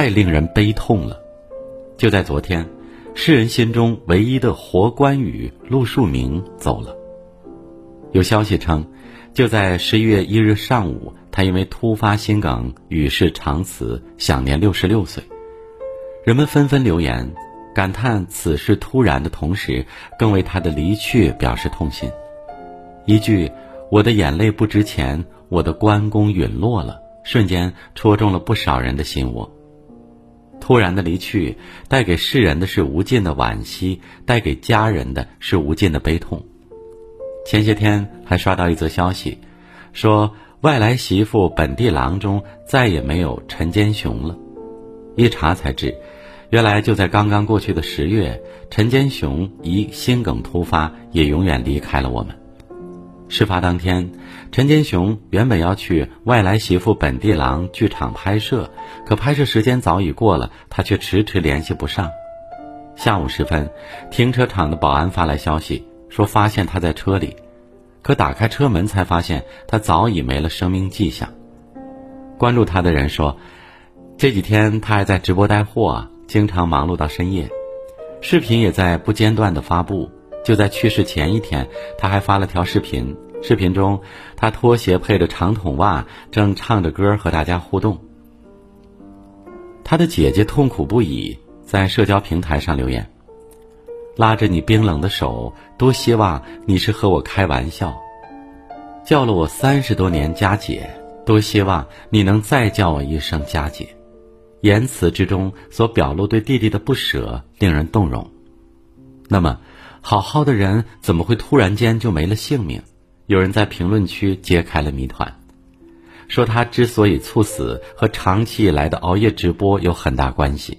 太令人悲痛了。就在昨天，世人心中唯一的活关羽陆树铭走了。有消息称，就在十一月一日上午，他因为突发心梗与世长辞，享年六十六岁。人们纷纷留言，感叹此事突然的同时，更为他的离去表示痛心。一句“我的眼泪不值钱，我的关公陨落了”，瞬间戳中了不少人的心窝。突然的离去，带给世人的是无尽的惋惜，带给家人的是无尽的悲痛。前些天还刷到一则消息，说外来媳妇本地郎中再也没有陈坚雄了。一查才知，原来就在刚刚过去的十月，陈坚雄因心梗突发，也永远离开了我们。事发当天，陈坚雄原本要去外来媳妇本地郎剧场拍摄，可拍摄时间早已过了，他却迟迟联系不上。下午时分，停车场的保安发来消息，说发现他在车里，可打开车门才发现他早已没了生命迹象。关注他的人说，这几天他还在直播带货，经常忙碌到深夜，视频也在不间断的发布。就在去世前一天，他还发了条视频。视频中，他拖鞋配着长筒袜，正唱着歌和大家互动。他的姐姐痛苦不已，在社交平台上留言：“拉着你冰冷的手，多希望你是和我开玩笑；叫了我三十多年佳姐，多希望你能再叫我一声佳姐。”言辞之中所表露对弟弟的不舍，令人动容。那么。好好的人怎么会突然间就没了性命？有人在评论区揭开了谜团，说他之所以猝死和长期以来的熬夜直播有很大关系。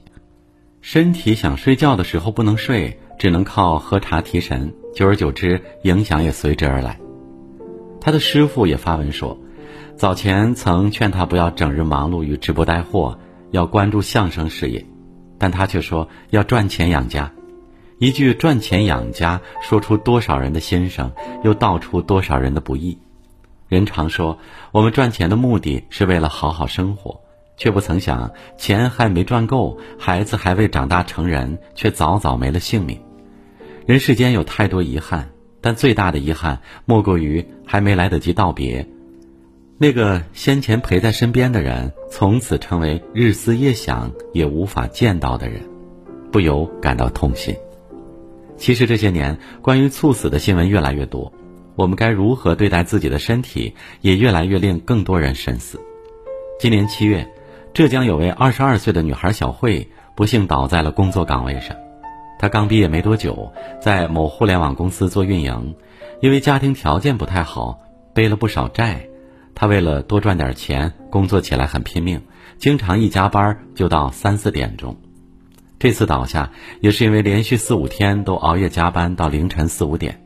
身体想睡觉的时候不能睡，只能靠喝茶提神，久而久之影响也随之而来。他的师傅也发文说，早前曾劝他不要整日忙碌于直播带货，要关注相声事业，但他却说要赚钱养家。一句赚钱养家，说出多少人的心声，又道出多少人的不易。人常说，我们赚钱的目的是为了好好生活，却不曾想，钱还没赚够，孩子还未长大成人，却早早没了性命。人世间有太多遗憾，但最大的遗憾，莫过于还没来得及道别，那个先前陪在身边的人，从此成为日思夜想也无法见到的人，不由感到痛心。其实这些年，关于猝死的新闻越来越多，我们该如何对待自己的身体，也越来越令更多人深思。今年七月，浙江有位二十二岁的女孩小慧不幸倒在了工作岗位上。她刚毕业没多久，在某互联网公司做运营，因为家庭条件不太好，背了不少债。她为了多赚点钱，工作起来很拼命，经常一加班就到三四点钟。这次倒下也是因为连续四五天都熬夜加班到凌晨四五点，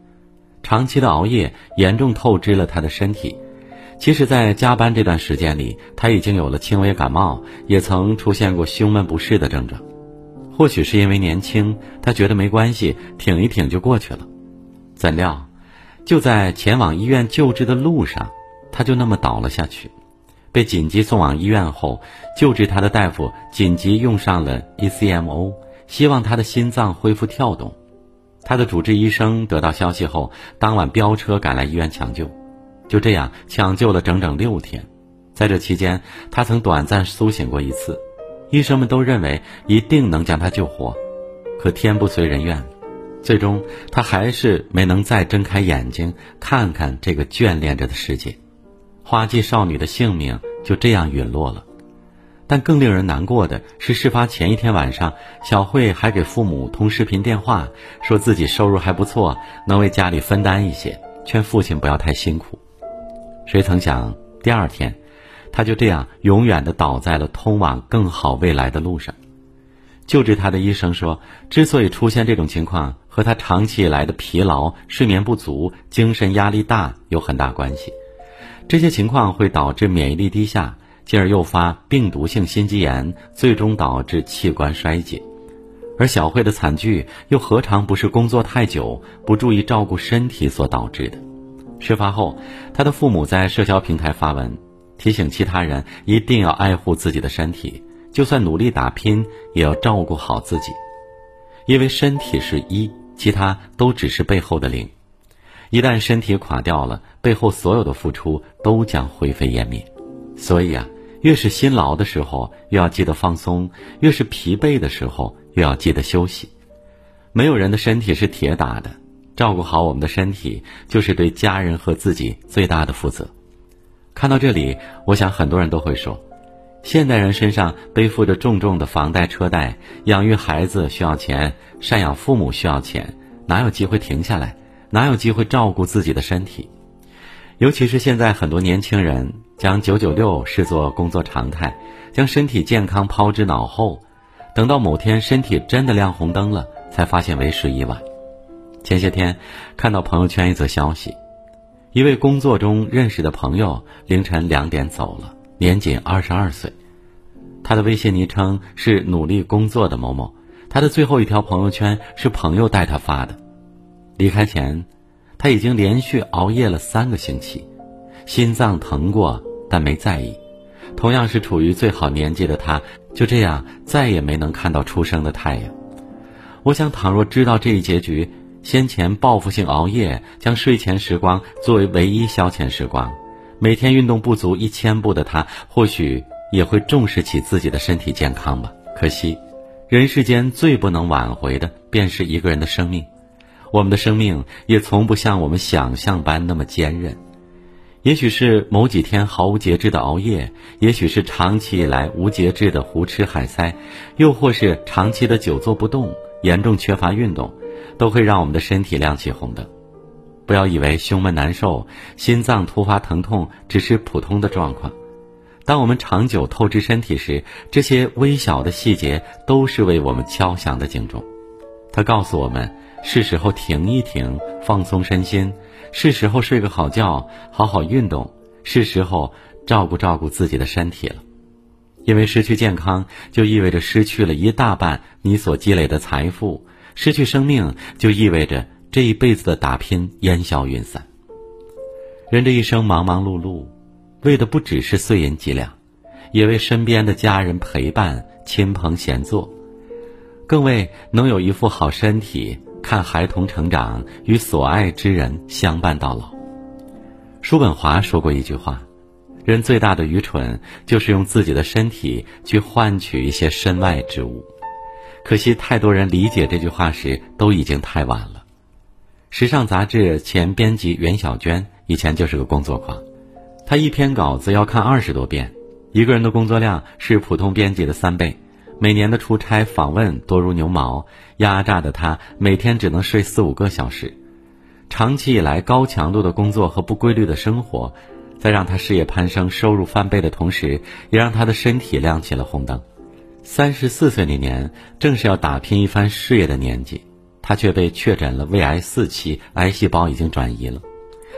长期的熬夜严重透支了他的身体。其实，在加班这段时间里，他已经有了轻微感冒，也曾出现过胸闷不适的症状。或许是因为年轻，他觉得没关系，挺一挺就过去了。怎料，就在前往医院救治的路上，他就那么倒了下去。被紧急送往医院后，救治他的大夫紧急用上了 ECMO，希望他的心脏恢复跳动。他的主治医生得到消息后，当晚飙车赶来医院抢救。就这样抢救了整整六天，在这期间，他曾短暂苏醒过一次。医生们都认为一定能将他救活，可天不随人愿，最终他还是没能再睁开眼睛看看这个眷恋着的世界。花季少女的性命就这样陨落了，但更令人难过的是，事发前一天晚上，小慧还给父母通视频电话，说自己收入还不错，能为家里分担一些，劝父亲不要太辛苦。谁曾想，第二天，她就这样永远的倒在了通往更好未来的路上。救治她的医生说，之所以出现这种情况，和她长期以来的疲劳、睡眠不足、精神压力大有很大关系。这些情况会导致免疫力低下，进而诱发病毒性心肌炎，最终导致器官衰竭。而小慧的惨剧又何尝不是工作太久、不注意照顾身体所导致的？事发后，他的父母在社交平台发文，提醒其他人一定要爱护自己的身体，就算努力打拼，也要照顾好自己，因为身体是一，其他都只是背后的零。一旦身体垮掉了，背后所有的付出都将灰飞烟灭。所以啊，越是辛劳的时候，越要记得放松；越是疲惫的时候，越要记得休息。没有人的身体是铁打的，照顾好我们的身体，就是对家人和自己最大的负责。看到这里，我想很多人都会说。现代人身上背负着重重的房贷车贷，养育孩子需要钱，赡养父母需要钱，哪有机会停下来？哪有机会照顾自己的身体？尤其是现在很多年轻人将九九六视作工作常态，将身体健康抛之脑后，等到某天身体真的亮红灯了，才发现为时已晚。前些天看到朋友圈一则消息，一位工作中认识的朋友凌晨两点走了。年仅二十二岁，他的微信昵称是努力工作的某某。他的最后一条朋友圈是朋友带他发的。离开前，他已经连续熬夜了三个星期，心脏疼过，但没在意。同样是处于最好年纪的他，就这样再也没能看到初升的太阳。我想，倘若知道这一结局，先前报复性熬夜，将睡前时光作为唯一消遣时光。每天运动不足一千步的他，或许也会重视起自己的身体健康吧。可惜，人世间最不能挽回的，便是一个人的生命。我们的生命也从不像我们想象般那么坚韧。也许是某几天毫无节制的熬夜，也许是长期以来无节制的胡吃海塞，又或是长期的久坐不动，严重缺乏运动，都会让我们的身体亮起红灯。不要以为胸闷难受、心脏突发疼痛只是普通的状况，当我们长久透支身体时，这些微小的细节都是为我们敲响的警钟。它告诉我们，是时候停一停，放松身心；是时候睡个好觉，好好运动；是时候照顾照顾自己的身体了。因为失去健康，就意味着失去了一大半你所积累的财富；失去生命，就意味着。这一辈子的打拼烟消云散。人这一生忙忙碌碌，为的不只是碎银几两，也为身边的家人陪伴、亲朋闲坐，更为能有一副好身体，看孩童成长，与所爱之人相伴到老。叔本华说过一句话：“人最大的愚蠢，就是用自己的身体去换取一些身外之物。”可惜，太多人理解这句话时，都已经太晚了。时尚杂志前编辑袁小娟以前就是个工作狂，她一篇稿子要看二十多遍，一个人的工作量是普通编辑的三倍，每年的出差访问多如牛毛，压榨的他每天只能睡四五个小时。长期以来高强度的工作和不规律的生活，在让他事业攀升、收入翻倍的同时，也让他的身体亮起了红灯。三十四岁那年，正是要打拼一番事业的年纪。他却被确诊了胃癌四期，癌细胞已经转移了。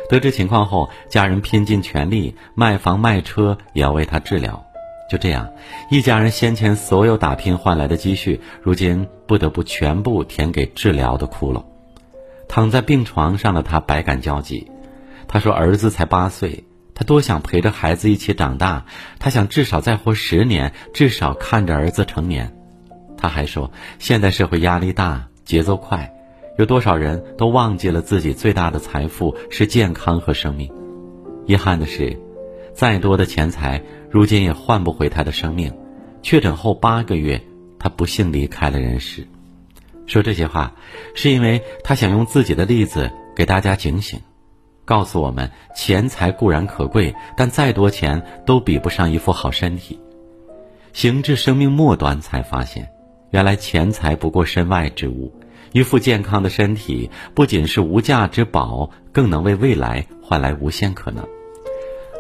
得知情况后，家人拼尽全力卖房卖车也要为他治疗。就这样，一家人先前所有打拼换来的积蓄，如今不得不全部填给治疗的窟窿。躺在病床上的他百感交集。他说：“儿子才八岁，他多想陪着孩子一起长大。他想至少再活十年，至少看着儿子成年。”他还说：“现代社会压力大。”节奏快，有多少人都忘记了自己最大的财富是健康和生命。遗憾的是，再多的钱财，如今也换不回他的生命。确诊后八个月，他不幸离开了人世。说这些话，是因为他想用自己的例子给大家警醒，告诉我们：钱财固然可贵，但再多钱都比不上一副好身体。行至生命末端，才发现。原来钱财不过身外之物，一副健康的身体不仅是无价之宝，更能为未来换来无限可能。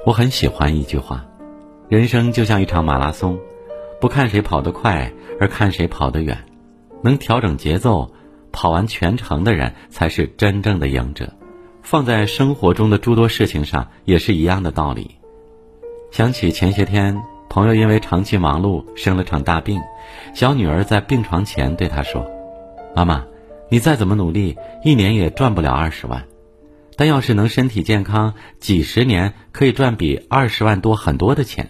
我很喜欢一句话：人生就像一场马拉松，不看谁跑得快，而看谁跑得远。能调整节奏，跑完全程的人才是真正的赢者。放在生活中的诸多事情上，也是一样的道理。想起前些天。朋友因为长期忙碌生了场大病，小女儿在病床前对他说：“妈妈，你再怎么努力，一年也赚不了二十万。但要是能身体健康，几十年可以赚比二十万多很多的钱。”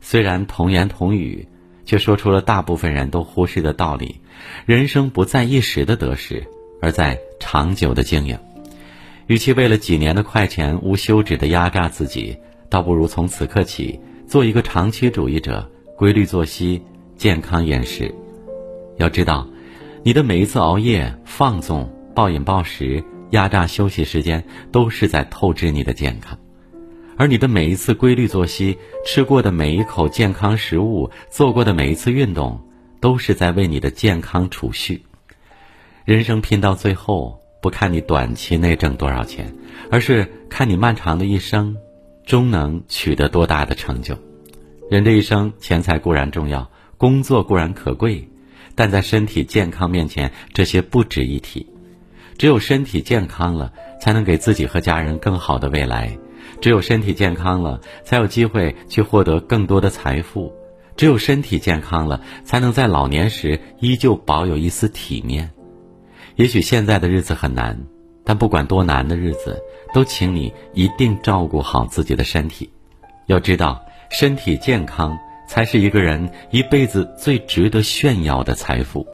虽然童言童语，却说出了大部分人都忽视的道理：人生不在一时的得失，而在长久的经营。与其为了几年的快钱无休止的压榨自己，倒不如从此刻起做一个长期主义者，规律作息，健康饮食。要知道，你的每一次熬夜、放纵、暴饮暴食、压榨休息时间，都是在透支你的健康；而你的每一次规律作息、吃过的每一口健康食物、做过的每一次运动，都是在为你的健康储蓄。人生拼到最后。不看你短期内挣多少钱，而是看你漫长的一生，终能取得多大的成就。人这一生，钱财固然重要，工作固然可贵，但在身体健康面前，这些不值一提。只有身体健康了，才能给自己和家人更好的未来；只有身体健康了，才有机会去获得更多的财富；只有身体健康了，才能在老年时依旧保有一丝体面。也许现在的日子很难，但不管多难的日子，都请你一定照顾好自己的身体。要知道，身体健康才是一个人一辈子最值得炫耀的财富。